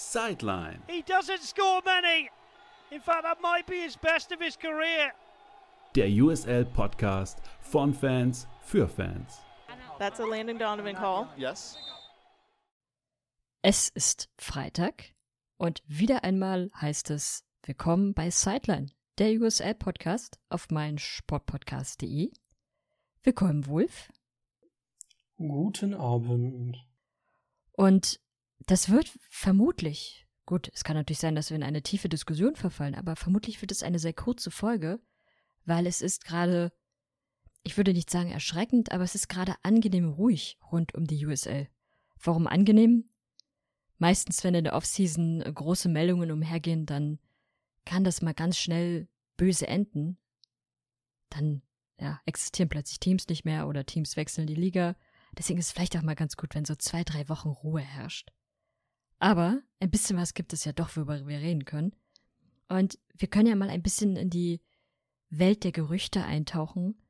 Sideline. He doesn't score many. In fact, that might be his best of his career. Der USL Podcast von Fans für Fans. That's a Landon Donovan call. Yes. Es ist Freitag und wieder einmal heißt es Willkommen bei Sideline, der USL Podcast auf mein Sportpodcast.de. Willkommen, Wolf. Guten Abend. Und das wird vermutlich, gut, es kann natürlich sein, dass wir in eine tiefe Diskussion verfallen, aber vermutlich wird es eine sehr kurze Folge, weil es ist gerade, ich würde nicht sagen erschreckend, aber es ist gerade angenehm ruhig rund um die USL. Warum angenehm? Meistens, wenn in der Offseason große Meldungen umhergehen, dann kann das mal ganz schnell böse enden. Dann ja, existieren plötzlich Teams nicht mehr oder Teams wechseln die Liga. Deswegen ist es vielleicht auch mal ganz gut, wenn so zwei, drei Wochen Ruhe herrscht. Aber ein bisschen was gibt es ja doch, worüber wir reden können. Und wir können ja mal ein bisschen in die Welt der Gerüchte eintauchen,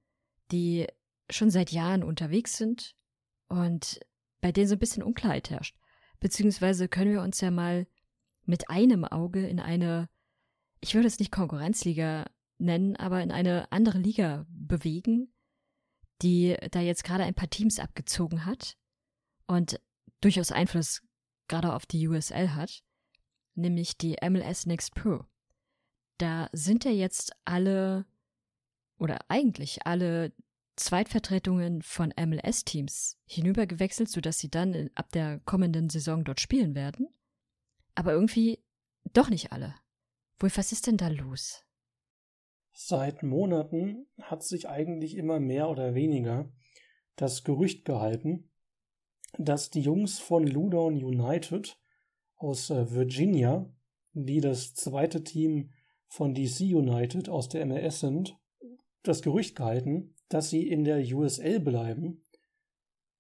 die schon seit Jahren unterwegs sind und bei denen so ein bisschen Unklarheit herrscht. Beziehungsweise können wir uns ja mal mit einem Auge in eine, ich würde es nicht Konkurrenzliga nennen, aber in eine andere Liga bewegen, die da jetzt gerade ein paar Teams abgezogen hat und durchaus Einfluss gerade auf die USL hat, nämlich die MLS Next Pro. Da sind ja jetzt alle oder eigentlich alle Zweitvertretungen von MLS-Teams hinübergewechselt, sodass sie dann ab der kommenden Saison dort spielen werden. Aber irgendwie doch nicht alle. Wohl, was ist denn da los? Seit Monaten hat sich eigentlich immer mehr oder weniger das Gerücht gehalten, dass die Jungs von Loudoun United aus äh, Virginia, die das zweite Team von DC United aus der MLS sind, das Gerücht gehalten, dass sie in der USL bleiben.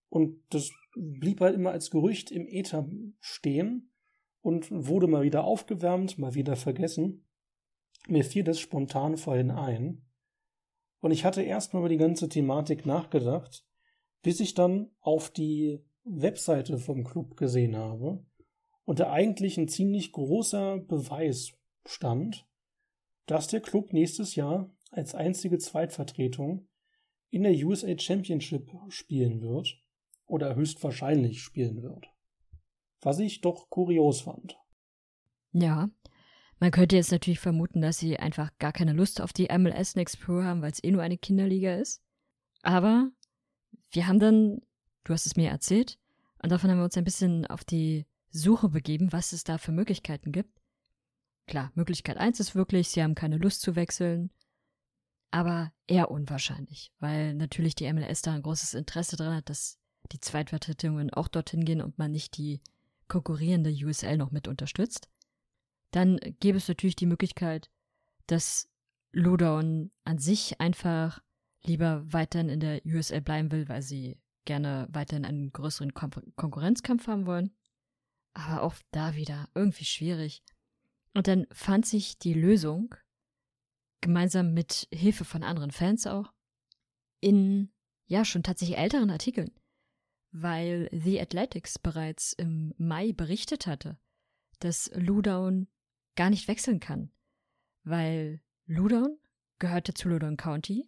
Und das blieb halt immer als Gerücht im Äther stehen und wurde mal wieder aufgewärmt, mal wieder vergessen. Mir fiel das spontan vorhin ein. Und ich hatte erstmal über die ganze Thematik nachgedacht, bis ich dann auf die Webseite vom Club gesehen habe und da eigentlich ein ziemlich großer Beweis stand, dass der Club nächstes Jahr als einzige Zweitvertretung in der USA Championship spielen wird oder höchstwahrscheinlich spielen wird. Was ich doch kurios fand. Ja, man könnte jetzt natürlich vermuten, dass sie einfach gar keine Lust auf die MLS Next Pro haben, weil es eh nur eine Kinderliga ist. Aber wir haben dann Du hast es mir erzählt und davon haben wir uns ein bisschen auf die Suche begeben, was es da für Möglichkeiten gibt. Klar, Möglichkeit eins ist wirklich, sie haben keine Lust zu wechseln, aber eher unwahrscheinlich, weil natürlich die MLS da ein großes Interesse daran hat, dass die Zweitvertretungen auch dorthin gehen und man nicht die konkurrierende USL noch mit unterstützt. Dann gäbe es natürlich die Möglichkeit, dass Lowdown an sich einfach lieber weiterhin in der USL bleiben will, weil sie gerne weiterhin einen größeren Kon Konkurrenzkampf haben wollen. Aber auch da wieder irgendwie schwierig. Und dann fand sich die Lösung, gemeinsam mit Hilfe von anderen Fans auch, in, ja, schon tatsächlich älteren Artikeln. Weil The Athletics bereits im Mai berichtet hatte, dass Loudoun gar nicht wechseln kann. Weil Loudoun gehörte zu Loudoun County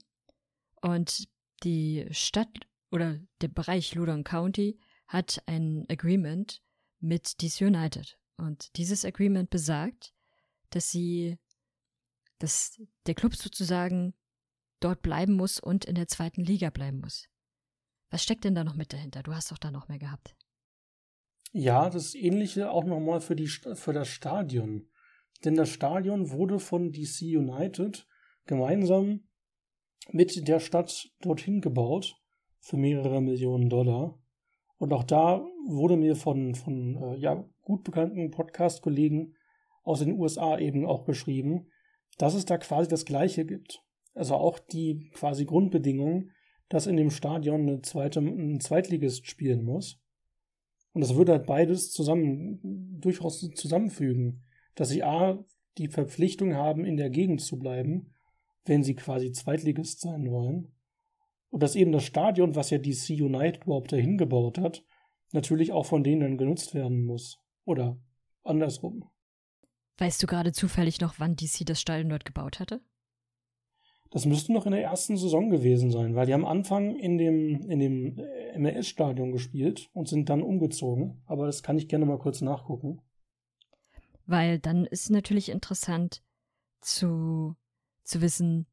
und die Stadt oder der Bereich Loudoun County hat ein Agreement mit DC United. Und dieses Agreement besagt, dass sie, dass der Club sozusagen dort bleiben muss und in der zweiten Liga bleiben muss. Was steckt denn da noch mit dahinter? Du hast doch da noch mehr gehabt. Ja, das Ähnliche auch nochmal für, die, für das Stadion. Denn das Stadion wurde von DC United gemeinsam mit der Stadt dorthin gebaut für mehrere Millionen Dollar. Und auch da wurde mir von, von äh, ja, gut bekannten Podcast-Kollegen aus den USA eben auch beschrieben, dass es da quasi das Gleiche gibt. Also auch die quasi Grundbedingung, dass in dem Stadion eine zweite, ein Zweitligist spielen muss. Und das würde halt beides zusammen, durchaus zusammenfügen, dass sie A, die Verpflichtung haben, in der Gegend zu bleiben, wenn sie quasi Zweitligist sein wollen. Und dass eben das Stadion, was ja DC United überhaupt dahin gebaut hat, natürlich auch von denen dann genutzt werden muss. Oder andersrum. Weißt du gerade zufällig noch, wann DC das Stadion dort gebaut hatte? Das müsste noch in der ersten Saison gewesen sein, weil die am Anfang in dem, in dem MLS-Stadion gespielt und sind dann umgezogen. Aber das kann ich gerne mal kurz nachgucken. Weil dann ist natürlich interessant zu, zu wissen,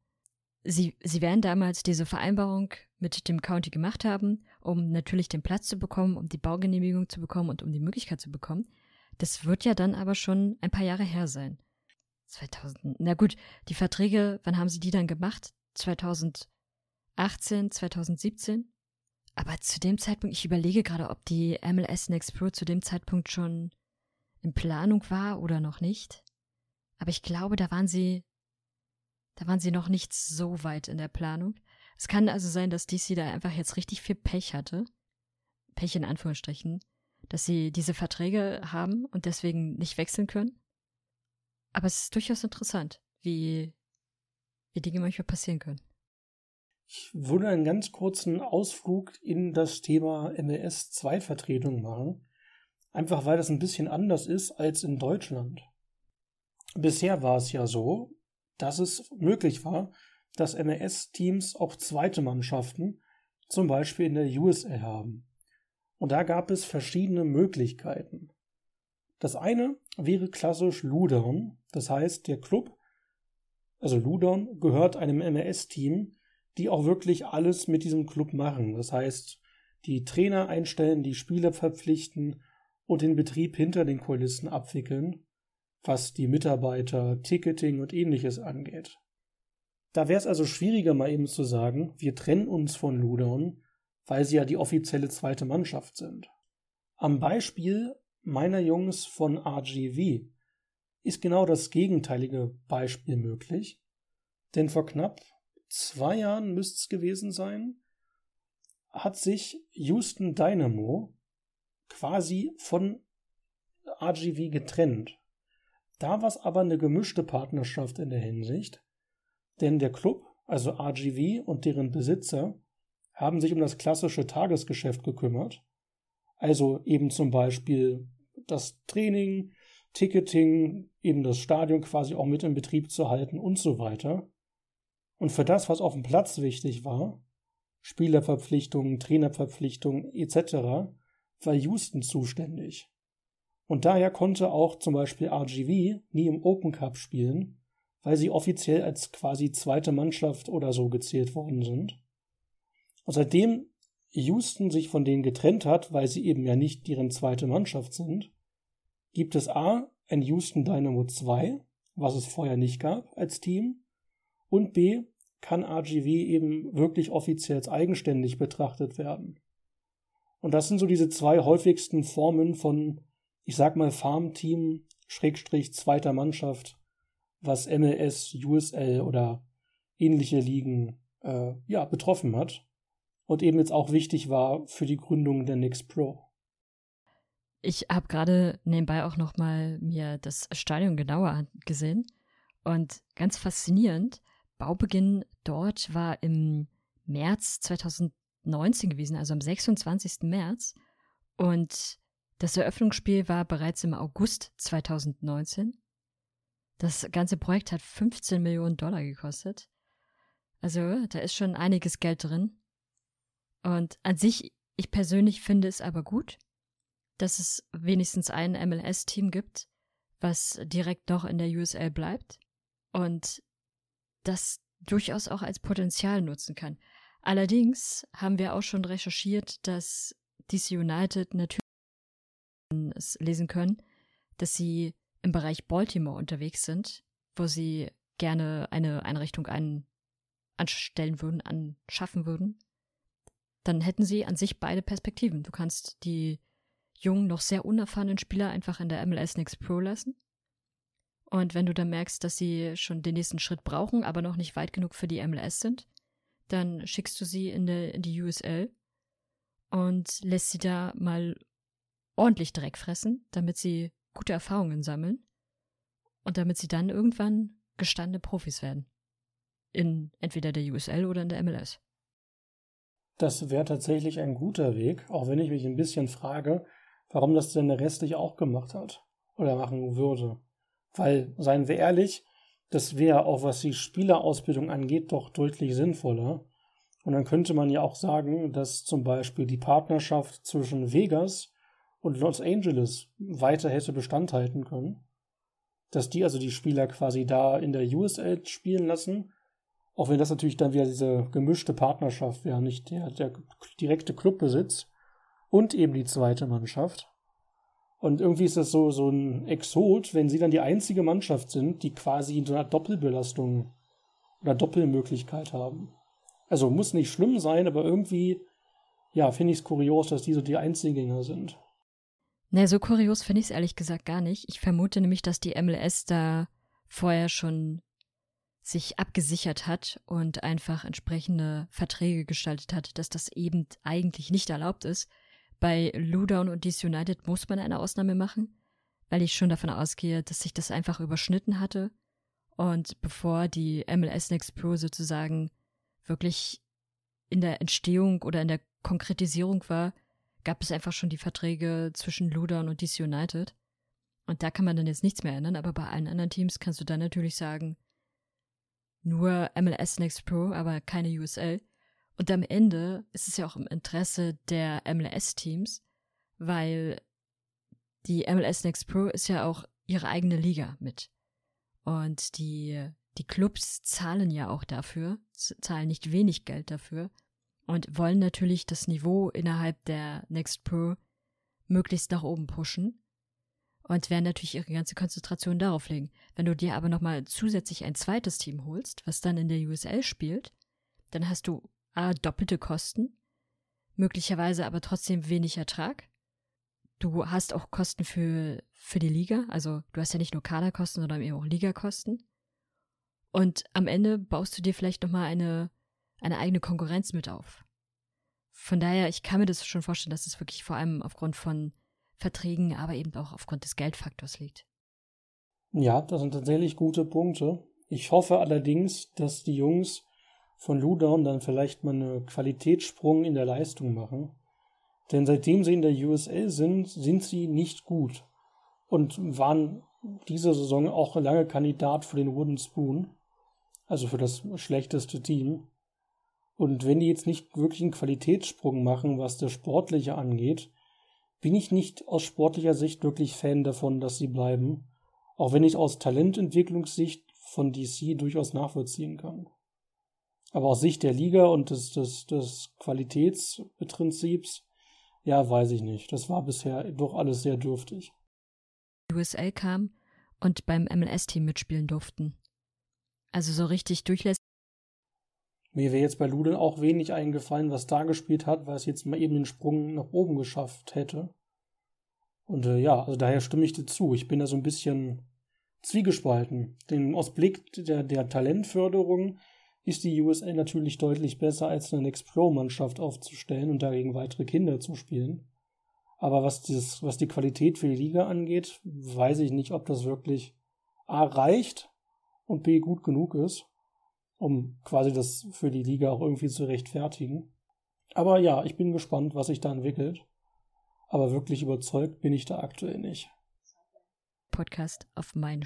sie, sie werden damals diese Vereinbarung mit dem County gemacht haben, um natürlich den Platz zu bekommen, um die Baugenehmigung zu bekommen und um die Möglichkeit zu bekommen. Das wird ja dann aber schon ein paar Jahre her sein. 2000. Na gut, die Verträge, wann haben sie die dann gemacht? 2018, 2017? Aber zu dem Zeitpunkt, ich überlege gerade, ob die MLS Next Pro zu dem Zeitpunkt schon in Planung war oder noch nicht. Aber ich glaube, da waren sie, da waren sie noch nicht so weit in der Planung. Es kann also sein, dass DC da einfach jetzt richtig viel Pech hatte. Pech in Anführungsstrichen. Dass sie diese Verträge haben und deswegen nicht wechseln können. Aber es ist durchaus interessant, wie, wie Dinge manchmal passieren können. Ich würde einen ganz kurzen Ausflug in das Thema MLS 2 Vertretung machen. Einfach weil das ein bisschen anders ist als in Deutschland. Bisher war es ja so, dass es möglich war, dass MLS-Teams auch zweite Mannschaften, zum Beispiel in der USL haben. Und da gab es verschiedene Möglichkeiten. Das eine wäre klassisch Ludon, das heißt, der Club, also Ludon, gehört einem MLS-Team, die auch wirklich alles mit diesem Club machen. Das heißt, die Trainer einstellen, die Spieler verpflichten und den Betrieb hinter den Kulissen abwickeln, was die Mitarbeiter, Ticketing und ähnliches angeht. Da wäre es also schwieriger, mal eben zu sagen, wir trennen uns von Ludon, weil sie ja die offizielle zweite Mannschaft sind. Am Beispiel meiner Jungs von RGV ist genau das gegenteilige Beispiel möglich. Denn vor knapp zwei Jahren müsste es gewesen sein, hat sich Houston Dynamo quasi von RGV getrennt. Da war es aber eine gemischte Partnerschaft in der Hinsicht, denn der Club, also RGV und deren Besitzer, haben sich um das klassische Tagesgeschäft gekümmert also eben zum Beispiel das Training, Ticketing, eben das Stadion quasi auch mit in Betrieb zu halten und so weiter. Und für das, was auf dem Platz wichtig war, Spielerverpflichtungen, Trainerverpflichtungen etc., war Houston zuständig. Und daher konnte auch zum Beispiel RGV nie im Open Cup spielen, weil sie offiziell als quasi zweite Mannschaft oder so gezählt worden sind. Und seitdem Houston sich von denen getrennt hat, weil sie eben ja nicht deren zweite Mannschaft sind, gibt es A, ein Houston Dynamo 2, was es vorher nicht gab als Team, und B, kann RGV eben wirklich offiziell als eigenständig betrachtet werden. Und das sind so diese zwei häufigsten Formen von, ich sag mal, Farmteam, Schrägstrich, zweiter Mannschaft, was MLS, USL oder ähnliche Ligen äh, ja, betroffen hat und eben jetzt auch wichtig war für die Gründung der Nix Pro. Ich habe gerade nebenbei auch noch mal mir das Stadion genauer gesehen und ganz faszinierend, Baubeginn dort war im März 2019 gewesen, also am 26. März und das Eröffnungsspiel war bereits im August 2019. Das ganze Projekt hat 15 Millionen Dollar gekostet. Also da ist schon einiges Geld drin. Und an sich, ich persönlich finde es aber gut, dass es wenigstens ein MLS-Team gibt, was direkt noch in der USL bleibt und das durchaus auch als Potenzial nutzen kann. Allerdings haben wir auch schon recherchiert, dass DC United natürlich es lesen können, dass sie im Bereich Baltimore unterwegs sind, wo sie gerne eine Einrichtung ein, anstellen würden, anschaffen würden dann hätten sie an sich beide Perspektiven. Du kannst die jungen, noch sehr unerfahrenen Spieler einfach in der MLS Next Pro lassen. Und wenn du dann merkst, dass sie schon den nächsten Schritt brauchen, aber noch nicht weit genug für die MLS sind, dann schickst du sie in, der, in die USL und lässt sie da mal ordentlich Dreck fressen, damit sie gute Erfahrungen sammeln und damit sie dann irgendwann gestandene Profis werden. In entweder der USL oder in der MLS. Das wäre tatsächlich ein guter Weg, auch wenn ich mich ein bisschen frage, warum das denn der Rest nicht auch gemacht hat. oder machen würde. Weil, seien wir ehrlich, das wäre auch, was die Spielerausbildung angeht, doch deutlich sinnvoller. Und dann könnte man ja auch sagen, dass zum Beispiel die Partnerschaft zwischen Vegas und Los Angeles weiter hätte Bestand halten können. Dass die also die Spieler quasi da in der USL spielen lassen. Auch wenn das natürlich dann wieder diese gemischte Partnerschaft wäre, nicht der, der direkte Clubbesitz und eben die zweite Mannschaft. Und irgendwie ist das so, so ein Exot, wenn sie dann die einzige Mannschaft sind, die quasi in so einer Doppelbelastung oder Doppelmöglichkeit haben. Also muss nicht schlimm sein, aber irgendwie, ja, finde ich es kurios, dass die so die Einzelgänger sind. Ne, so kurios finde ich es ehrlich gesagt gar nicht. Ich vermute nämlich, dass die MLS da vorher schon sich abgesichert hat und einfach entsprechende Verträge gestaltet hat, dass das eben eigentlich nicht erlaubt ist, bei Ludown und DC United muss man eine Ausnahme machen, weil ich schon davon ausgehe, dass sich das einfach überschnitten hatte. Und bevor die MLS Next Pro sozusagen wirklich in der Entstehung oder in der Konkretisierung war, gab es einfach schon die Verträge zwischen Ludown und DC United. Und da kann man dann jetzt nichts mehr ändern, aber bei allen anderen Teams kannst du dann natürlich sagen, nur MLS Next Pro, aber keine USL. Und am Ende ist es ja auch im Interesse der MLS-Teams, weil die MLS Next Pro ist ja auch ihre eigene Liga mit. Und die, die Clubs zahlen ja auch dafür, zahlen nicht wenig Geld dafür und wollen natürlich das Niveau innerhalb der Next Pro möglichst nach oben pushen und werden natürlich ihre ganze Konzentration darauf legen. Wenn du dir aber nochmal zusätzlich ein zweites Team holst, was dann in der USL spielt, dann hast du A, doppelte Kosten, möglicherweise aber trotzdem wenig Ertrag. Du hast auch Kosten für, für die Liga, also du hast ja nicht nur Kaderkosten, sondern eben auch Ligakosten. Und am Ende baust du dir vielleicht nochmal eine, eine eigene Konkurrenz mit auf. Von daher, ich kann mir das schon vorstellen, dass es wirklich vor allem aufgrund von Verträgen, aber eben auch aufgrund des Geldfaktors liegt. Ja, das sind tatsächlich gute Punkte. Ich hoffe allerdings, dass die Jungs von Ludown dann vielleicht mal einen Qualitätssprung in der Leistung machen. Denn seitdem sie in der USL sind, sind sie nicht gut und waren diese Saison auch lange Kandidat für den Wooden Spoon, also für das schlechteste Team. Und wenn die jetzt nicht wirklich einen Qualitätssprung machen, was das Sportliche angeht, bin ich nicht aus sportlicher Sicht wirklich Fan davon, dass sie bleiben, auch wenn ich aus Talententwicklungssicht von DC durchaus nachvollziehen kann. Aber aus Sicht der Liga und des, des, des Qualitätsprinzips, ja, weiß ich nicht. Das war bisher doch alles sehr dürftig. USL kam und beim MLS-Team mitspielen durften. Also so richtig durchlässig. Mir wäre jetzt bei Luden auch wenig eingefallen, was da gespielt hat, weil es jetzt mal eben den Sprung nach oben geschafft hätte. Und äh, ja, also daher stimme ich dir zu. Ich bin da so ein bisschen zwiegespalten. Denn aus Blick der, der Talentförderung ist die USL natürlich deutlich besser, als eine Next Pro-Mannschaft aufzustellen und dagegen weitere Kinder zu spielen. Aber was, dieses, was die Qualität für die Liga angeht, weiß ich nicht, ob das wirklich A reicht und B gut genug ist, um quasi das für die Liga auch irgendwie zu rechtfertigen. Aber ja, ich bin gespannt, was sich da entwickelt. Aber wirklich überzeugt bin ich da aktuell nicht. Podcast auf meinen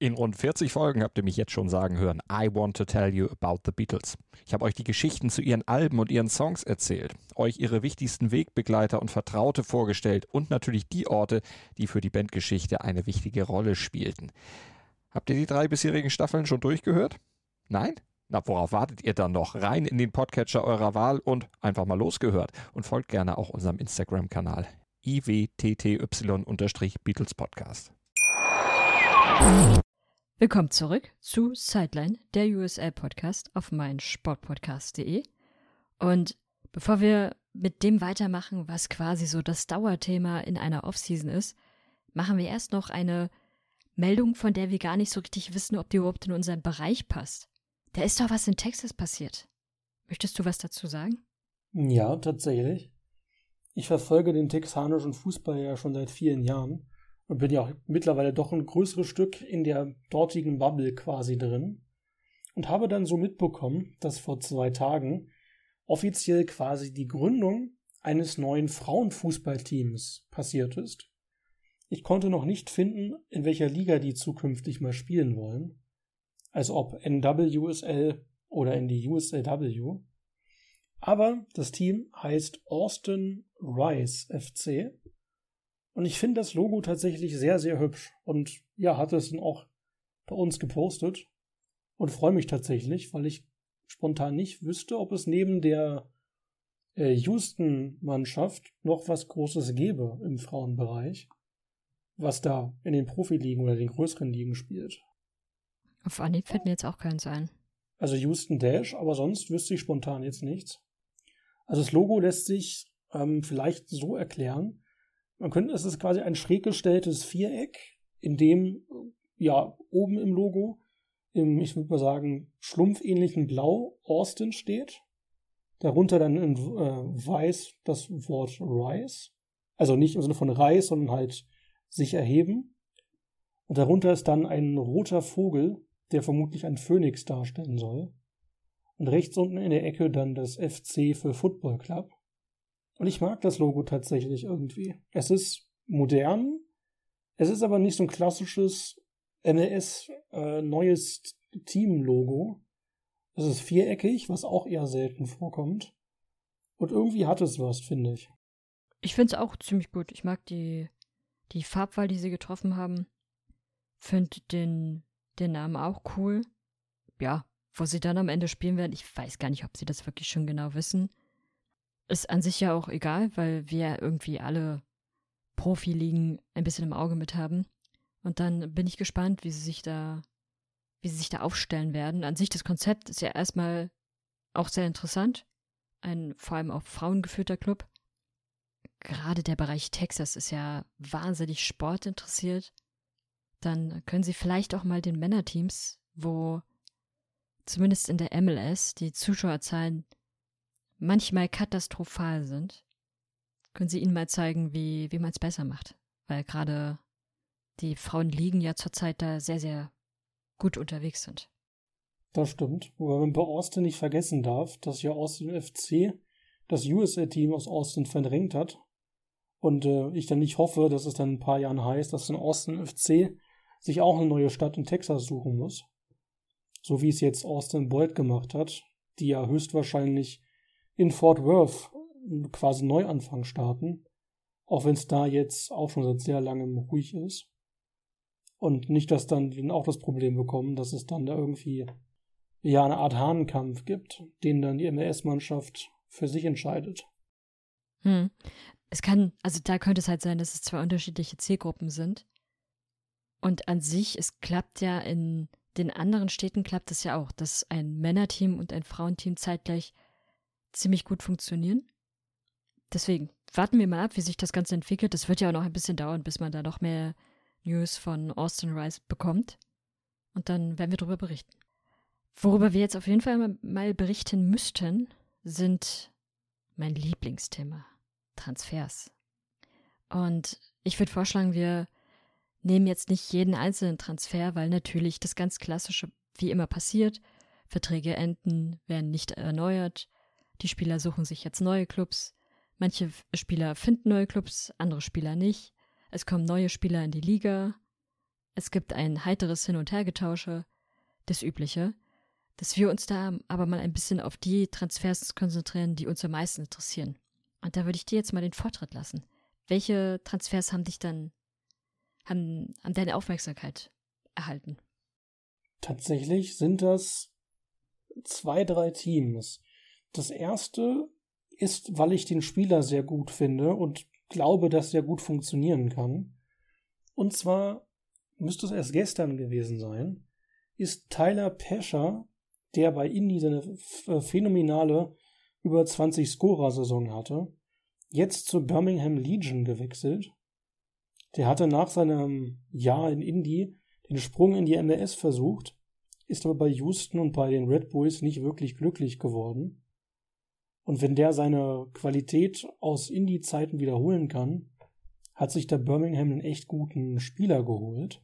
in rund 40 Folgen habt ihr mich jetzt schon sagen hören, I want to tell you about the Beatles. Ich habe euch die Geschichten zu ihren Alben und ihren Songs erzählt, euch ihre wichtigsten Wegbegleiter und Vertraute vorgestellt und natürlich die Orte, die für die Bandgeschichte eine wichtige Rolle spielten. Habt ihr die drei bisherigen Staffeln schon durchgehört? Nein? Na, worauf wartet ihr dann noch? Rein in den Podcatcher eurer Wahl und einfach mal losgehört. Und folgt gerne auch unserem Instagram-Kanal iwtty-Beatles Podcast. Willkommen zurück zu Sideline, der USL Podcast auf meinsportpodcast.de. Und bevor wir mit dem weitermachen, was quasi so das Dauerthema in einer Offseason ist, machen wir erst noch eine Meldung, von der wir gar nicht so richtig wissen, ob die überhaupt in unseren Bereich passt. Da ist doch was in Texas passiert. Möchtest du was dazu sagen? Ja, tatsächlich. Ich verfolge den texanischen Fußball ja schon seit vielen Jahren und bin ja auch mittlerweile doch ein größeres Stück in der dortigen Bubble quasi drin und habe dann so mitbekommen, dass vor zwei Tagen offiziell quasi die Gründung eines neuen Frauenfußballteams passiert ist. Ich konnte noch nicht finden, in welcher Liga die zukünftig mal spielen wollen. Also ob NWSL oder in die USLW. Aber das Team heißt Austin Rice FC. Und ich finde das Logo tatsächlich sehr, sehr hübsch. Und ja, hatte es dann auch bei uns gepostet. Und freue mich tatsächlich, weil ich spontan nicht wüsste, ob es neben der äh, Houston-Mannschaft noch was Großes gäbe im Frauenbereich, was da in den Profiligen oder den größeren Ligen spielt. Auf Anhieb fällt mir jetzt auch keins ein. Also Houston Dash, aber sonst wüsste ich spontan jetzt nichts. Also das Logo lässt sich ähm, vielleicht so erklären. Man könnte, es ist quasi ein schräg gestelltes Viereck, in dem ja oben im Logo im, ich würde mal sagen, schlumpfähnlichen Blau Austin steht. Darunter dann in äh, weiß das Wort Rise. Also nicht im Sinne von Reis, sondern halt sich erheben. Und darunter ist dann ein roter Vogel, der vermutlich ein Phönix darstellen soll. Und rechts unten in der Ecke dann das FC für Football Club. Und ich mag das Logo tatsächlich irgendwie. Es ist modern, es ist aber nicht so ein klassisches MLS äh, neues Team-Logo. Es ist viereckig, was auch eher selten vorkommt. Und irgendwie hat es was, finde ich. Ich finde es auch ziemlich gut. Ich mag die, die Farbwahl, die sie getroffen haben. Finde den, den Namen auch cool. Ja, wo sie dann am Ende spielen werden, ich weiß gar nicht, ob sie das wirklich schon genau wissen. Ist an sich ja auch egal, weil wir irgendwie alle Profiligen ein bisschen im Auge mit haben. Und dann bin ich gespannt, wie sie sich da, wie sie sich da aufstellen werden. An sich das Konzept ist ja erstmal auch sehr interessant. Ein vor allem auch frauengeführter Club. Gerade der Bereich Texas ist ja wahnsinnig sportinteressiert. Dann können sie vielleicht auch mal den Männerteams, wo zumindest in der MLS die Zuschauerzahlen manchmal katastrophal sind, können Sie ihnen mal zeigen, wie, wie man es besser macht. Weil gerade die Frauen liegen ja zurzeit da sehr, sehr gut unterwegs sind. Das stimmt. Wobei man bei Austin nicht vergessen darf, dass ja Austin FC das USA-Team aus Austin verdrängt hat. Und äh, ich dann nicht hoffe, dass es dann in ein paar Jahren heißt, dass ein Austin FC sich auch eine neue Stadt in Texas suchen muss so wie es jetzt Austin Boyd gemacht hat, die ja höchstwahrscheinlich in Fort Worth quasi Neuanfang starten, auch wenn es da jetzt auch schon seit sehr langem ruhig ist. Und nicht, dass dann die auch das Problem bekommen, dass es dann da irgendwie ja eine Art Hahnenkampf gibt, den dann die MLS-Mannschaft für sich entscheidet. Hm. Es kann, also da könnte es halt sein, dass es zwei unterschiedliche Zielgruppen sind. Und an sich, es klappt ja in den anderen Städten klappt es ja auch, dass ein Männerteam und ein Frauenteam zeitgleich ziemlich gut funktionieren. Deswegen warten wir mal ab, wie sich das Ganze entwickelt. Das wird ja auch noch ein bisschen dauern, bis man da noch mehr News von Austin Rice bekommt. Und dann werden wir darüber berichten. Worüber wir jetzt auf jeden Fall mal berichten müssten, sind mein Lieblingsthema. Transfers. Und ich würde vorschlagen, wir nehmen jetzt nicht jeden einzelnen Transfer, weil natürlich das ganz Klassische wie immer passiert. Verträge enden, werden nicht erneuert. Die Spieler suchen sich jetzt neue Clubs. Manche Spieler finden neue Clubs, andere Spieler nicht. Es kommen neue Spieler in die Liga. Es gibt ein heiteres Hin- und Hergetausche. Das Übliche. Dass wir uns da aber mal ein bisschen auf die Transfers konzentrieren, die uns am meisten interessieren. Und da würde ich dir jetzt mal den Vortritt lassen. Welche Transfers haben dich dann haben, haben deine Aufmerksamkeit erhalten? Tatsächlich sind das zwei, drei Teams. Das erste ist, weil ich den Spieler sehr gut finde und glaube, dass er gut funktionieren kann. Und zwar müsste es erst gestern gewesen sein, ist Tyler Pescher, der bei Indy seine phänomenale über 20 Scorer-Saison hatte, jetzt zur Birmingham Legion gewechselt der hatte nach seinem Jahr in Indy den Sprung in die MLS versucht, ist aber bei Houston und bei den Red Bulls nicht wirklich glücklich geworden. Und wenn der seine Qualität aus Indie-Zeiten wiederholen kann, hat sich der Birmingham einen echt guten Spieler geholt.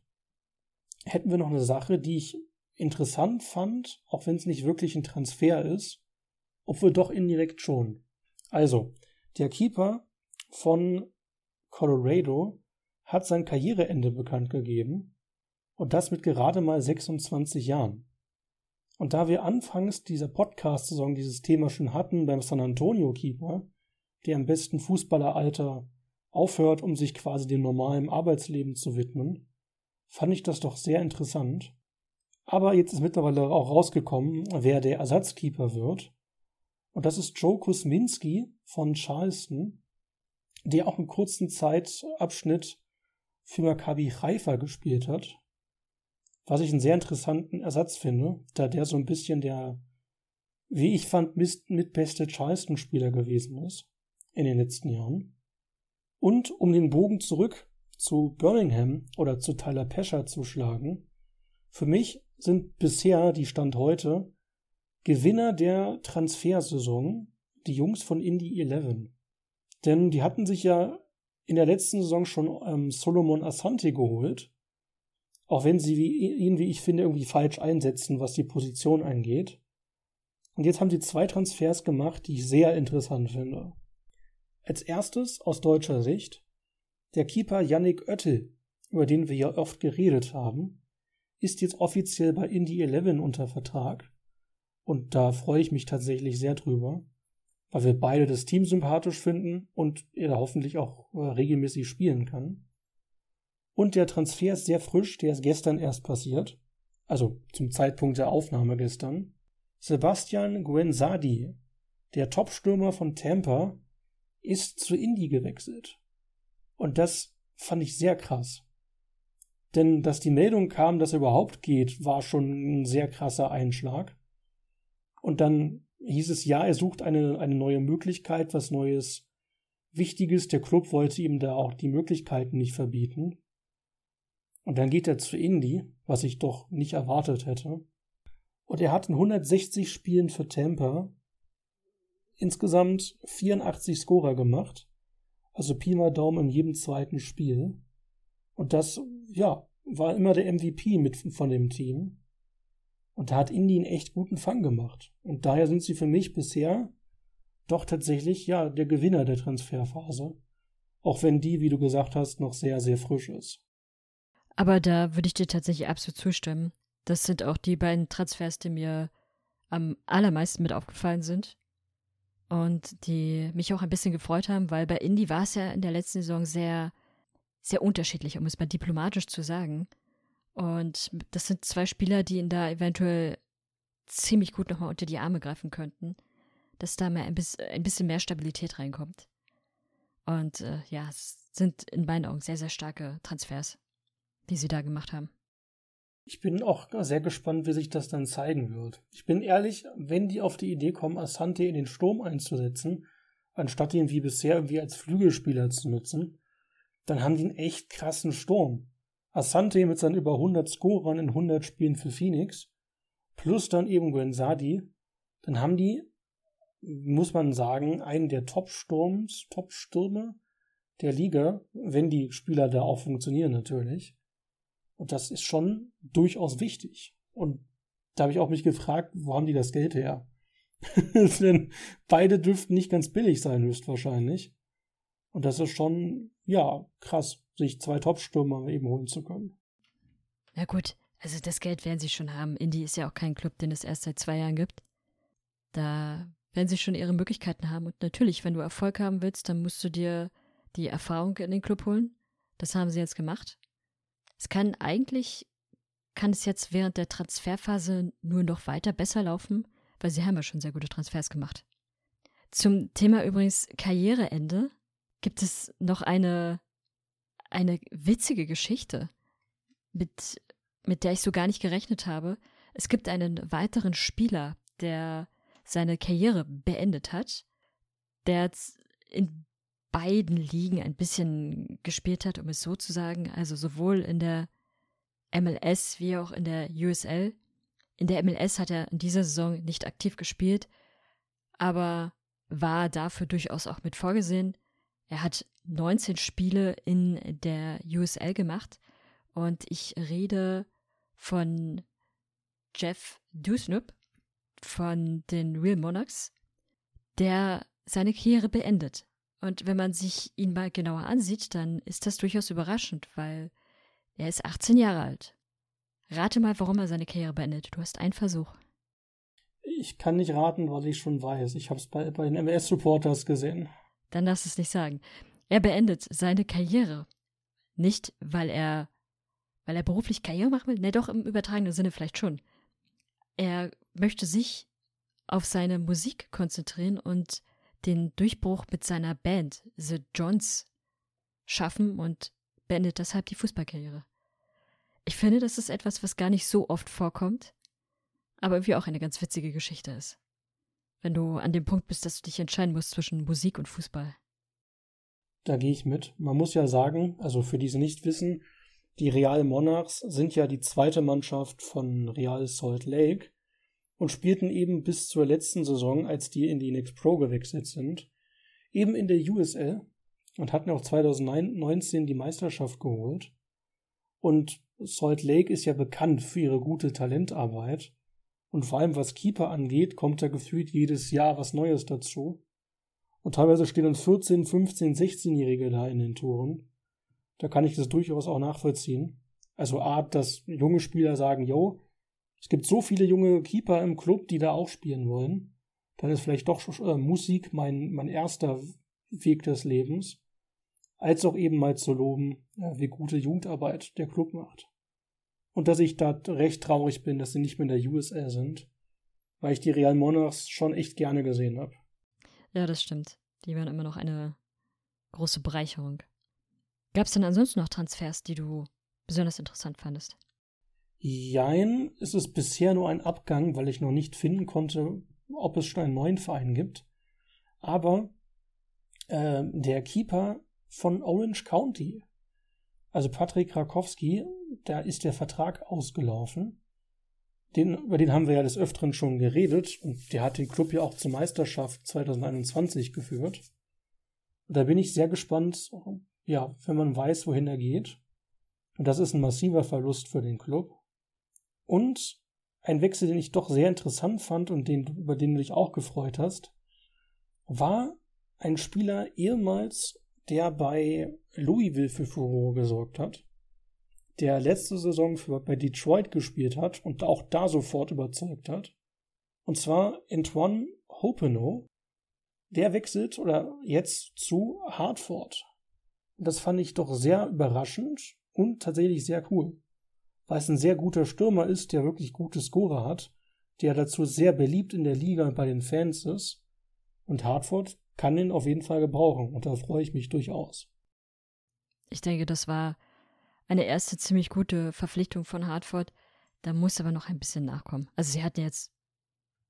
Hätten wir noch eine Sache, die ich interessant fand, auch wenn es nicht wirklich ein Transfer ist, obwohl doch indirekt schon. Also, der Keeper von Colorado hat sein Karriereende bekannt gegeben und das mit gerade mal 26 Jahren. Und da wir anfangs dieser Podcast-Saison dieses Thema schon hatten beim San Antonio Keeper, der im besten Fußballeralter aufhört, um sich quasi dem normalen Arbeitsleben zu widmen, fand ich das doch sehr interessant. Aber jetzt ist mittlerweile auch rausgekommen, wer der Ersatzkeeper wird. Und das ist Joe Kusminski von Charleston, der auch einen kurzen Zeitabschnitt für Maccabi Haifa gespielt hat. Was ich einen sehr interessanten Ersatz finde, da der so ein bisschen der, wie ich fand, mitbeste Charleston-Spieler gewesen ist in den letzten Jahren. Und um den Bogen zurück zu Birmingham oder zu Tyler Pescher zu schlagen, für mich sind bisher die Stand heute Gewinner der Transfersaison die Jungs von Indy 11. Denn die hatten sich ja in der letzten Saison schon ähm, Solomon Asante geholt. Auch wenn sie wie, ihn, wie ich finde, irgendwie falsch einsetzen, was die Position angeht. Und jetzt haben sie zwei Transfers gemacht, die ich sehr interessant finde. Als erstes aus deutscher Sicht der Keeper Yannick Oettel, über den wir ja oft geredet haben, ist jetzt offiziell bei Indy 11 unter Vertrag. Und da freue ich mich tatsächlich sehr drüber, weil wir beide das Team sympathisch finden und er hoffentlich auch äh, regelmäßig spielen kann. Und der Transfer ist sehr frisch, der ist gestern erst passiert, also zum Zeitpunkt der Aufnahme gestern. Sebastian Guenzadi, der Topstürmer von Tampa, ist zu Indy gewechselt. Und das fand ich sehr krass. Denn dass die Meldung kam, dass er überhaupt geht, war schon ein sehr krasser Einschlag. Und dann hieß es, ja, er sucht eine, eine neue Möglichkeit, was Neues, Wichtiges. Der Club wollte ihm da auch die Möglichkeiten nicht verbieten. Und dann geht er zu Indy, was ich doch nicht erwartet hätte. Und er hat in 160 Spielen für Tampa insgesamt 84 Scorer gemacht. Also Pi mal Daumen in jedem zweiten Spiel. Und das, ja, war immer der MVP mit von dem Team. Und da hat Indy einen echt guten Fang gemacht. Und daher sind sie für mich bisher doch tatsächlich, ja, der Gewinner der Transferphase. Auch wenn die, wie du gesagt hast, noch sehr, sehr frisch ist. Aber da würde ich dir tatsächlich absolut zustimmen. Das sind auch die beiden Transfers, die mir am allermeisten mit aufgefallen sind und die mich auch ein bisschen gefreut haben, weil bei Indy war es ja in der letzten Saison sehr, sehr unterschiedlich, um es mal diplomatisch zu sagen. Und das sind zwei Spieler, die ihn da eventuell ziemlich gut nochmal unter die Arme greifen könnten, dass da mehr ein, bisschen mehr Stabilität reinkommt. Und äh, ja, es sind in meinen Augen sehr, sehr starke Transfers, die sie da gemacht haben. Ich bin auch sehr gespannt, wie sich das dann zeigen wird. Ich bin ehrlich, wenn die auf die Idee kommen, Asante in den Sturm einzusetzen, anstatt ihn wie bisher irgendwie als Flügelspieler zu nutzen, dann haben die einen echt krassen Sturm. Asante mit seinen über 100 Scorern in 100 Spielen für Phoenix, plus dann eben Gwenzadi, dann haben die, muss man sagen, einen der Top-Sturms, Top-Stürme der Liga, wenn die Spieler da auch funktionieren natürlich. Und das ist schon durchaus wichtig. Und da habe ich auch mich gefragt, wo haben die das Geld her? Denn beide dürften nicht ganz billig sein, höchstwahrscheinlich. Und das ist schon, ja, krass, sich zwei Top-Stürmer eben holen zu können. Na gut, also das Geld werden sie schon haben. Indy ist ja auch kein Club, den es erst seit zwei Jahren gibt. Da werden sie schon ihre Möglichkeiten haben. Und natürlich, wenn du Erfolg haben willst, dann musst du dir die Erfahrung in den Club holen. Das haben sie jetzt gemacht. Es kann eigentlich, kann es jetzt während der Transferphase nur noch weiter besser laufen, weil sie haben ja schon sehr gute Transfers gemacht. Zum Thema übrigens Karriereende gibt es noch eine, eine witzige Geschichte, mit, mit der ich so gar nicht gerechnet habe. Es gibt einen weiteren Spieler, der seine Karriere beendet hat, der in beiden Ligen ein bisschen gespielt hat, um es so zu sagen. Also sowohl in der MLS wie auch in der USL. In der MLS hat er in dieser Saison nicht aktiv gespielt, aber war dafür durchaus auch mit vorgesehen. Er hat 19 Spiele in der USL gemacht und ich rede von Jeff Dusnup von den Real Monarchs, der seine Karriere beendet Und wenn man sich ihn mal genauer ansieht, dann ist das durchaus überraschend, weil er ist 18 Jahre alt. Rate mal, warum er seine Karriere beendet. Du hast einen Versuch. Ich kann nicht raten, was ich schon weiß. Ich habe es bei, bei den MS-Supporters gesehen. Dann du es nicht sagen. Er beendet seine Karriere. Nicht, weil er, weil er beruflich Karriere machen will. Ne, doch im übertragenen Sinne vielleicht schon. Er möchte sich auf seine Musik konzentrieren und den Durchbruch mit seiner Band The Johns schaffen und beendet deshalb die Fußballkarriere. Ich finde, das ist etwas, was gar nicht so oft vorkommt, aber irgendwie auch eine ganz witzige Geschichte ist. Wenn du an dem Punkt bist, dass du dich entscheiden musst zwischen Musik und Fußball. Da gehe ich mit. Man muss ja sagen, also für die, die nicht wissen, die Real Monarchs sind ja die zweite Mannschaft von Real Salt Lake und spielten eben bis zur letzten Saison, als die in die Next Pro gewechselt sind, eben in der USL und hatten auch 2019 die Meisterschaft geholt. Und Salt Lake ist ja bekannt für ihre gute Talentarbeit. Und vor allem was Keeper angeht, kommt da gefühlt jedes Jahr was Neues dazu. Und teilweise stehen dann 14, 15, 16-Jährige da in den Toren. Da kann ich das durchaus auch nachvollziehen. Also A, dass junge Spieler sagen, yo, es gibt so viele junge Keeper im Club, die da auch spielen wollen. Dann ist vielleicht doch äh, Musik mein, mein erster Weg des Lebens. Als auch eben mal zu loben, äh, wie gute Jugendarbeit der Club macht. Und dass ich da recht traurig bin, dass sie nicht mehr in der USL sind, weil ich die Real Monarchs schon echt gerne gesehen habe. Ja, das stimmt. Die waren immer noch eine große Bereicherung. Gab es denn ansonsten noch Transfers, die du besonders interessant fandest? Jein, es ist bisher nur ein Abgang, weil ich noch nicht finden konnte, ob es schon einen neuen Verein gibt. Aber äh, der Keeper von Orange County, also Patrick Krakowski, da ist der Vertrag ausgelaufen. Den, über den haben wir ja des Öfteren schon geredet und der hat den Club ja auch zur Meisterschaft 2021 geführt. Und da bin ich sehr gespannt, ja, wenn man weiß, wohin er geht. Und das ist ein massiver Verlust für den Club. Und ein Wechsel, den ich doch sehr interessant fand und den, über den du dich auch gefreut hast, war ein Spieler ehemals, der bei Louisville für Furore gesorgt hat der letzte Saison für, bei Detroit gespielt hat und auch da sofort überzeugt hat. Und zwar Antoine Hopeno. Der wechselt oder jetzt zu Hartford. Das fand ich doch sehr überraschend und tatsächlich sehr cool. Weil es ein sehr guter Stürmer ist, der wirklich gute Scorer hat, der dazu sehr beliebt in der Liga und bei den Fans ist. Und Hartford kann ihn auf jeden Fall gebrauchen und da freue ich mich durchaus. Ich denke, das war eine erste ziemlich gute Verpflichtung von Hartford. Da muss aber noch ein bisschen nachkommen. Also sie hatten jetzt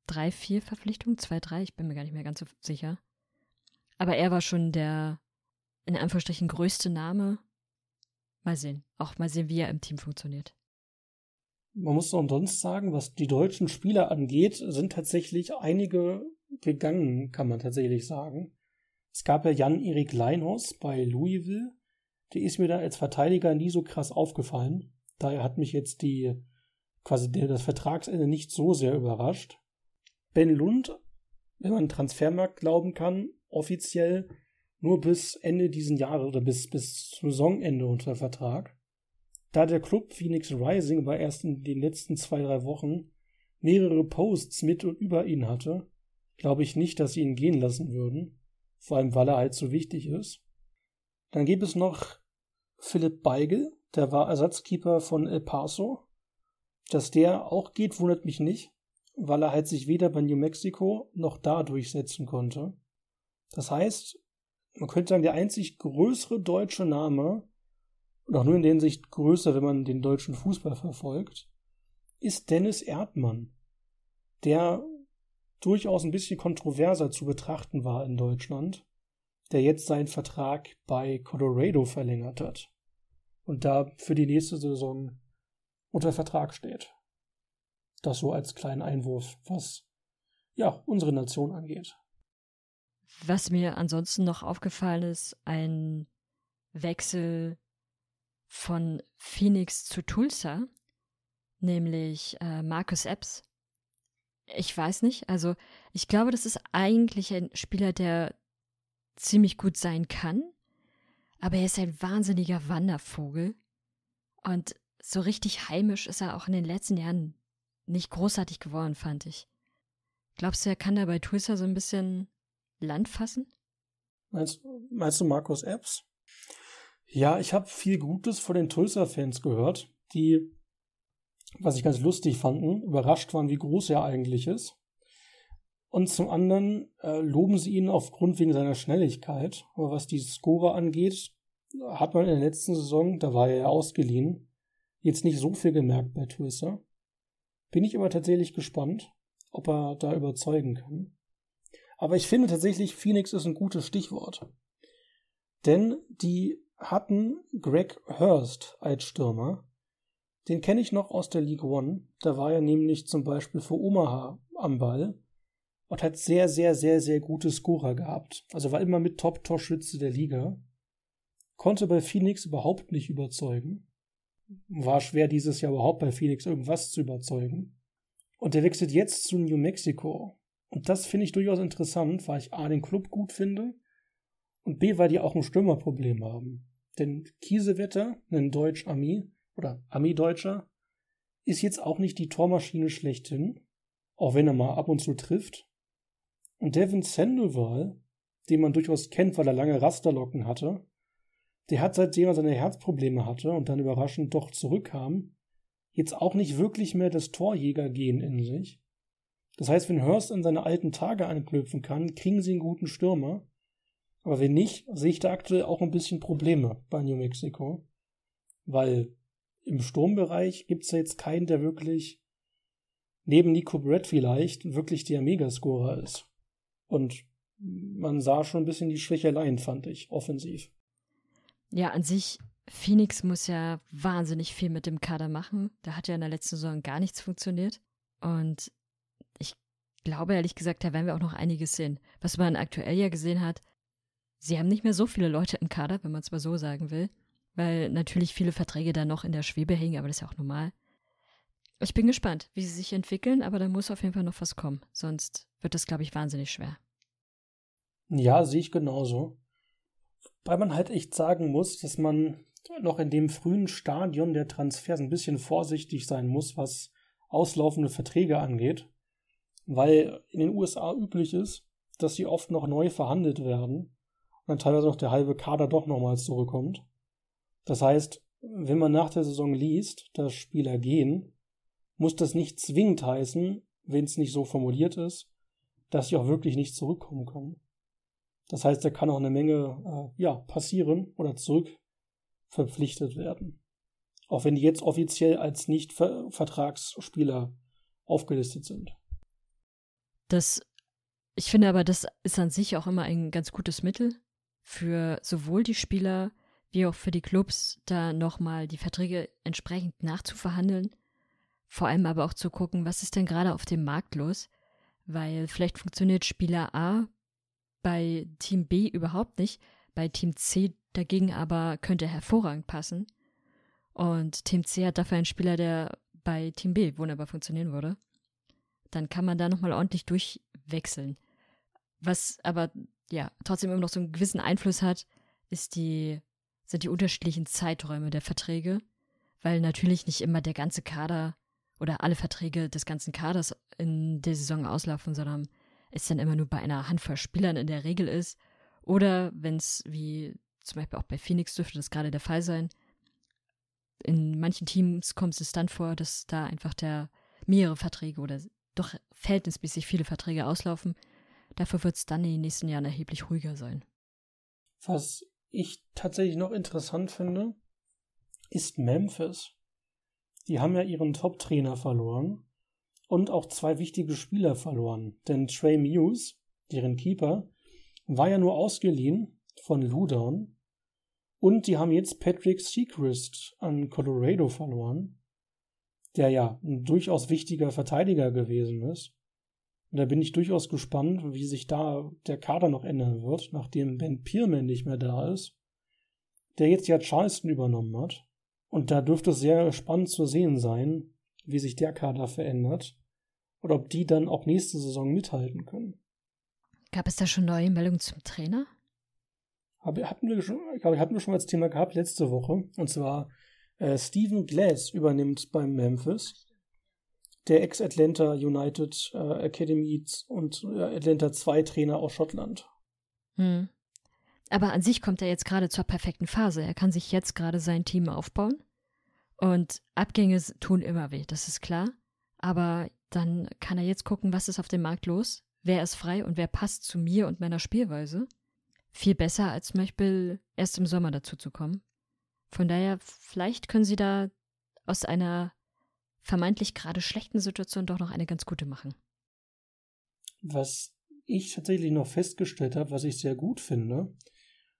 drei, vier Verpflichtungen, zwei, drei, ich bin mir gar nicht mehr ganz so sicher. Aber er war schon der, in Anführungsstrichen, größte Name. Mal sehen. Auch mal sehen, wie er im Team funktioniert. Man muss noch sonst sagen, was die deutschen Spieler angeht, sind tatsächlich einige gegangen, kann man tatsächlich sagen. Es gab ja Jan-Erik Leinhaus bei Louisville, die ist mir da als Verteidiger nie so krass aufgefallen. Daher hat mich jetzt die quasi das Vertragsende nicht so sehr überrascht. Ben Lund, wenn man Transfermarkt glauben kann, offiziell nur bis Ende diesen Jahres oder bis, bis Saisonende unter Vertrag. Da der Club Phoenix Rising aber erst in den letzten zwei, drei Wochen mehrere Posts mit und über ihn hatte, glaube ich nicht, dass sie ihn gehen lassen würden. Vor allem, weil er halt so wichtig ist. Dann gibt es noch Philipp Beigel, der war Ersatzkeeper von El Paso. Dass der auch geht, wundert mich nicht, weil er halt sich weder bei New Mexico noch da durchsetzen konnte. Das heißt, man könnte sagen, der einzig größere deutsche Name, und auch nur in der Hinsicht größer, wenn man den deutschen Fußball verfolgt, ist Dennis Erdmann, der durchaus ein bisschen kontroverser zu betrachten war in Deutschland der jetzt seinen Vertrag bei Colorado verlängert hat und da für die nächste Saison unter Vertrag steht. Das so als kleinen Einwurf, was ja unsere Nation angeht. Was mir ansonsten noch aufgefallen ist, ein Wechsel von Phoenix zu Tulsa, nämlich äh, Marcus Epps. Ich weiß nicht, also ich glaube, das ist eigentlich ein Spieler, der ziemlich gut sein kann, aber er ist ein wahnsinniger Wandervogel. Und so richtig heimisch ist er auch in den letzten Jahren nicht großartig geworden, fand ich. Glaubst du, er kann da bei Tulsa so ein bisschen Land fassen? Meinst, meinst du Markus Epps? Ja, ich habe viel Gutes von den Tulsa-Fans gehört, die, was ich ganz lustig fanden, überrascht waren, wie groß er eigentlich ist. Und zum anderen äh, loben sie ihn aufgrund wegen seiner Schnelligkeit. Aber was die Scorer angeht, hat man in der letzten Saison, da war er ja ausgeliehen, jetzt nicht so viel gemerkt bei Tulsa. Bin ich aber tatsächlich gespannt, ob er da überzeugen kann. Aber ich finde tatsächlich, Phoenix ist ein gutes Stichwort. Denn die hatten Greg Hurst als Stürmer. Den kenne ich noch aus der League One. Da war er nämlich zum Beispiel für Omaha am Ball und hat sehr, sehr, sehr, sehr gute Scorer gehabt. Also war immer mit Top-Torschütze der Liga. Konnte bei Phoenix überhaupt nicht überzeugen. War schwer dieses Jahr überhaupt bei Phoenix irgendwas zu überzeugen. Und der wechselt jetzt zu New Mexico. Und das finde ich durchaus interessant, weil ich A, den Club gut finde und B, weil die auch ein Stürmerproblem haben. Denn Kiesewetter, ein Deutsch-Ami oder Ami-Deutscher, ist jetzt auch nicht die Tormaschine schlechthin, auch wenn er mal ab und zu trifft. Und Devin Sandoval, den man durchaus kennt, weil er lange Rasterlocken hatte, der hat seitdem er seine Herzprobleme hatte und dann überraschend doch zurückkam, jetzt auch nicht wirklich mehr das Torjägergehen in sich. Das heißt, wenn Hurst an seine alten Tage anknüpfen kann, kriegen sie einen guten Stürmer. Aber wenn nicht, sehe ich da aktuell auch ein bisschen Probleme bei New Mexico. Weil im Sturmbereich gibt es ja jetzt keinen, der wirklich neben Nico Brett vielleicht wirklich der Megascorer ist. Und man sah schon ein bisschen die Schwächeleien, fand ich, offensiv. Ja, an sich, Phoenix muss ja wahnsinnig viel mit dem Kader machen. Da hat ja in der letzten Saison gar nichts funktioniert. Und ich glaube ehrlich gesagt, da werden wir auch noch einiges sehen. Was man aktuell ja gesehen hat, sie haben nicht mehr so viele Leute im Kader, wenn man es mal so sagen will, weil natürlich viele Verträge da noch in der Schwebe hängen, aber das ist ja auch normal. Ich bin gespannt, wie sie sich entwickeln, aber da muss auf jeden Fall noch was kommen, sonst wird das, glaube ich, wahnsinnig schwer. Ja, sehe ich genauso. Weil man halt echt sagen muss, dass man noch in dem frühen Stadion der Transfers ein bisschen vorsichtig sein muss, was auslaufende Verträge angeht, weil in den USA üblich ist, dass sie oft noch neu verhandelt werden dann teilweise noch der halbe Kader doch nochmals zurückkommt. Das heißt, wenn man nach der Saison liest, dass Spieler gehen, muss das nicht zwingend heißen, wenn es nicht so formuliert ist, dass sie auch wirklich nicht zurückkommen können. Das heißt, da kann auch eine Menge äh, ja, passieren oder zurück verpflichtet werden. Auch wenn die jetzt offiziell als Nicht-Vertragsspieler aufgelistet sind. Das, ich finde aber, das ist an sich auch immer ein ganz gutes Mittel, für sowohl die Spieler wie auch für die Clubs, da nochmal die Verträge entsprechend nachzuverhandeln. Vor allem aber auch zu gucken, was ist denn gerade auf dem Markt los, weil vielleicht funktioniert Spieler A bei Team B überhaupt nicht, bei Team C dagegen aber könnte hervorragend passen. Und Team C hat dafür einen Spieler, der bei Team B wunderbar funktionieren würde. Dann kann man da nochmal ordentlich durchwechseln. Was aber ja trotzdem immer noch so einen gewissen Einfluss hat, ist die, sind die unterschiedlichen Zeiträume der Verträge, weil natürlich nicht immer der ganze Kader oder alle Verträge des ganzen Kaders in der Saison auslaufen, sondern es dann immer nur bei einer Handvoll Spielern in der Regel ist. Oder wenn es, wie zum Beispiel auch bei Phoenix dürfte das gerade der Fall sein, in manchen Teams kommt es dann vor, dass da einfach der mehrere Verträge oder doch verhältnismäßig viele Verträge auslaufen Dafür wird es dann in den nächsten Jahren erheblich ruhiger sein. Was ich tatsächlich noch interessant finde, ist Memphis. Die haben ja ihren Top-Trainer verloren und auch zwei wichtige Spieler verloren. Denn Trey Muse, deren Keeper, war ja nur ausgeliehen von Ludon. Und die haben jetzt Patrick Seacrest an Colorado verloren, der ja ein durchaus wichtiger Verteidiger gewesen ist. Und da bin ich durchaus gespannt, wie sich da der Kader noch ändern wird, nachdem Ben Pierman nicht mehr da ist, der jetzt ja Charleston übernommen hat. Und da dürfte es sehr spannend zu sehen sein, wie sich der Kader verändert und ob die dann auch nächste Saison mithalten können. Gab es da schon neue Meldungen zum Trainer? hatten wir schon, ich glaube, hatten wir schon mal als Thema gehabt letzte Woche. Und zwar äh, Stephen Glass übernimmt beim Memphis. Der Ex-Atlanta United äh, Academy und äh, Atlanta 2 Trainer aus Schottland. Hm. Aber an sich kommt er jetzt gerade zur perfekten Phase. Er kann sich jetzt gerade sein Team aufbauen. Und Abgänge tun immer weh, das ist klar. Aber dann kann er jetzt gucken, was ist auf dem Markt los, wer ist frei und wer passt zu mir und meiner Spielweise. Viel besser, als zum Beispiel erst im Sommer dazu zu kommen. Von daher, vielleicht können sie da aus einer vermeintlich gerade schlechten Situation doch noch eine ganz gute machen. Was ich tatsächlich noch festgestellt habe, was ich sehr gut finde,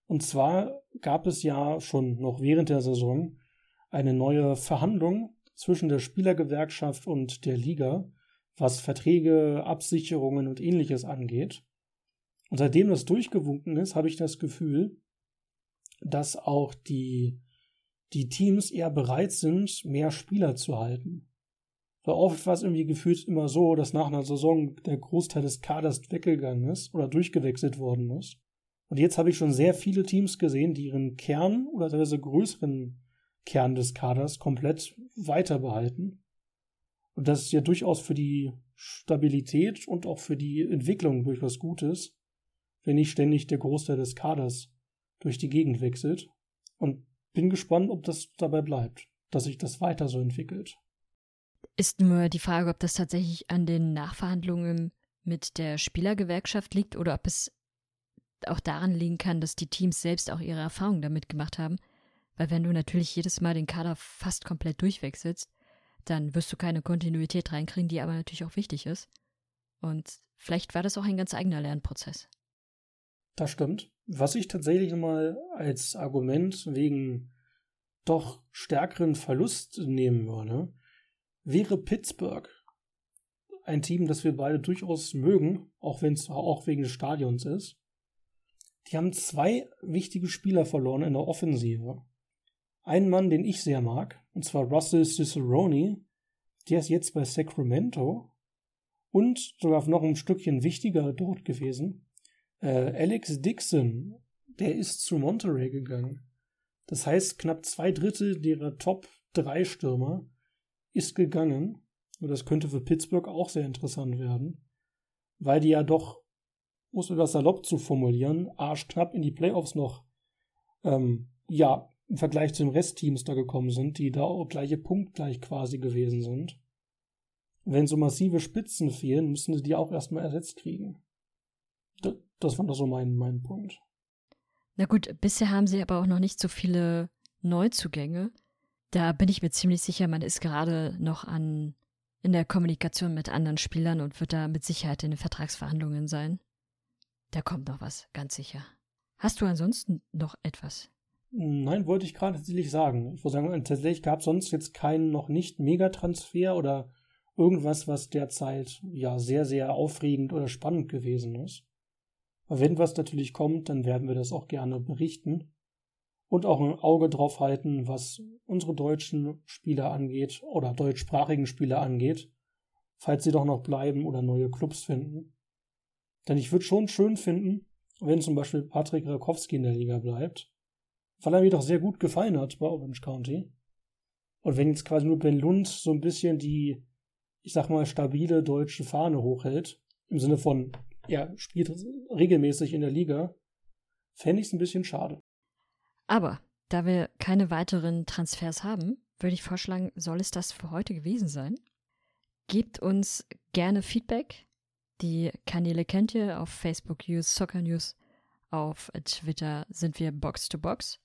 und zwar gab es ja schon noch während der Saison eine neue Verhandlung zwischen der Spielergewerkschaft und der Liga, was Verträge, Absicherungen und ähnliches angeht. Und seitdem das durchgewunken ist, habe ich das Gefühl, dass auch die, die Teams eher bereit sind, mehr Spieler zu halten. Weil oft war es irgendwie gefühlt immer so, dass nach einer Saison der Großteil des Kaders weggegangen ist oder durchgewechselt worden ist. Und jetzt habe ich schon sehr viele Teams gesehen, die ihren Kern oder teilweise größeren Kern des Kaders komplett weiter behalten. Und das ist ja durchaus für die Stabilität und auch für die Entwicklung durchaus gut ist, wenn nicht ständig der Großteil des Kaders durch die Gegend wechselt. Und bin gespannt, ob das dabei bleibt, dass sich das weiter so entwickelt. Ist nur die Frage, ob das tatsächlich an den Nachverhandlungen mit der Spielergewerkschaft liegt oder ob es auch daran liegen kann, dass die Teams selbst auch ihre Erfahrungen damit gemacht haben. Weil wenn du natürlich jedes Mal den Kader fast komplett durchwechselst, dann wirst du keine Kontinuität reinkriegen, die aber natürlich auch wichtig ist. Und vielleicht war das auch ein ganz eigener Lernprozess. Das stimmt. Was ich tatsächlich mal als Argument wegen doch stärkeren Verlust nehmen würde, wäre Pittsburgh. Ein Team, das wir beide durchaus mögen, auch wenn es auch wegen des Stadions ist. Die haben zwei wichtige Spieler verloren in der Offensive. Ein Mann, den ich sehr mag, und zwar Russell Cicerone, der ist jetzt bei Sacramento und sogar noch ein Stückchen wichtiger dort gewesen. Äh, Alex Dixon, der ist zu Monterey gegangen. Das heißt, knapp zwei Drittel derer Top 3 Stürmer ist gegangen. Und das könnte für Pittsburgh auch sehr interessant werden, weil die ja doch um es etwas salopp zu formulieren, arschknapp in die Playoffs noch, ähm, ja, im Vergleich zu den Restteams da gekommen sind, die da auch gleiche punktgleich quasi gewesen sind. Wenn so massive Spitzen fehlen, müssen sie die auch erstmal ersetzt kriegen. Das, das war doch so mein, mein Punkt. Na gut, bisher haben sie aber auch noch nicht so viele Neuzugänge. Da bin ich mir ziemlich sicher, man ist gerade noch an in der Kommunikation mit anderen Spielern und wird da mit Sicherheit in den Vertragsverhandlungen sein. Da kommt noch was, ganz sicher. Hast du ansonsten noch etwas? Nein, wollte ich gerade tatsächlich sagen. Ich würde sagen, tatsächlich gab es sonst jetzt keinen noch nicht Megatransfer oder irgendwas, was derzeit ja sehr, sehr aufregend oder spannend gewesen ist. Aber wenn was natürlich kommt, dann werden wir das auch gerne berichten und auch ein Auge drauf halten, was unsere deutschen Spieler angeht oder deutschsprachigen Spieler angeht, falls sie doch noch bleiben oder neue Clubs finden. Denn ich würde schon schön finden, wenn zum Beispiel Patrick Rakowski in der Liga bleibt, weil er mir doch sehr gut gefallen hat bei Orange County. Und wenn jetzt quasi nur Ben Lund so ein bisschen die, ich sag mal, stabile deutsche Fahne hochhält, im Sinne von, er spielt regelmäßig in der Liga, fände ich es ein bisschen schade. Aber da wir keine weiteren Transfers haben, würde ich vorschlagen, soll es das für heute gewesen sein. Gebt uns gerne Feedback die Kanäle kennt ihr auf Facebook Use Soccer News, auf Twitter sind wir Box to Box.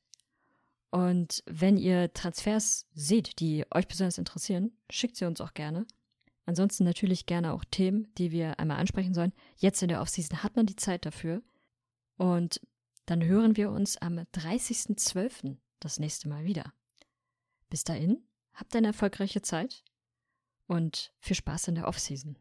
Und wenn ihr Transfers seht, die euch besonders interessieren, schickt sie uns auch gerne. Ansonsten natürlich gerne auch Themen, die wir einmal ansprechen sollen. Jetzt in der Offseason hat man die Zeit dafür. Und dann hören wir uns am 30.12. das nächste Mal wieder. Bis dahin, habt eine erfolgreiche Zeit und viel Spaß in der Offseason.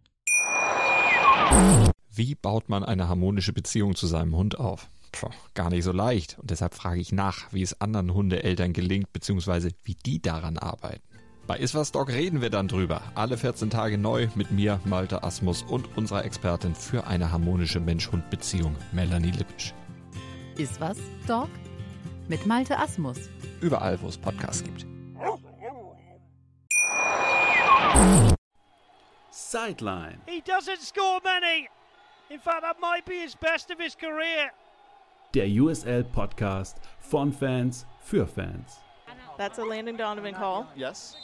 Wie baut man eine harmonische Beziehung zu seinem Hund auf? Puh, gar nicht so leicht. Und deshalb frage ich nach, wie es anderen Hundeeltern gelingt, beziehungsweise wie die daran arbeiten. Bei Iswas Dog reden wir dann drüber. Alle 14 Tage neu mit mir, Malte Asmus und unserer Expertin für eine harmonische Mensch-Hund-Beziehung, Melanie Lippisch. Ist was, Dog? Mit Malte Asmus. Überall, wo es Podcasts gibt. Sideline. He doesn't score many. In fact, that might be his best of his career. Der USL Podcast von Fans für Fans. That's a Landon Donovan call. Yes.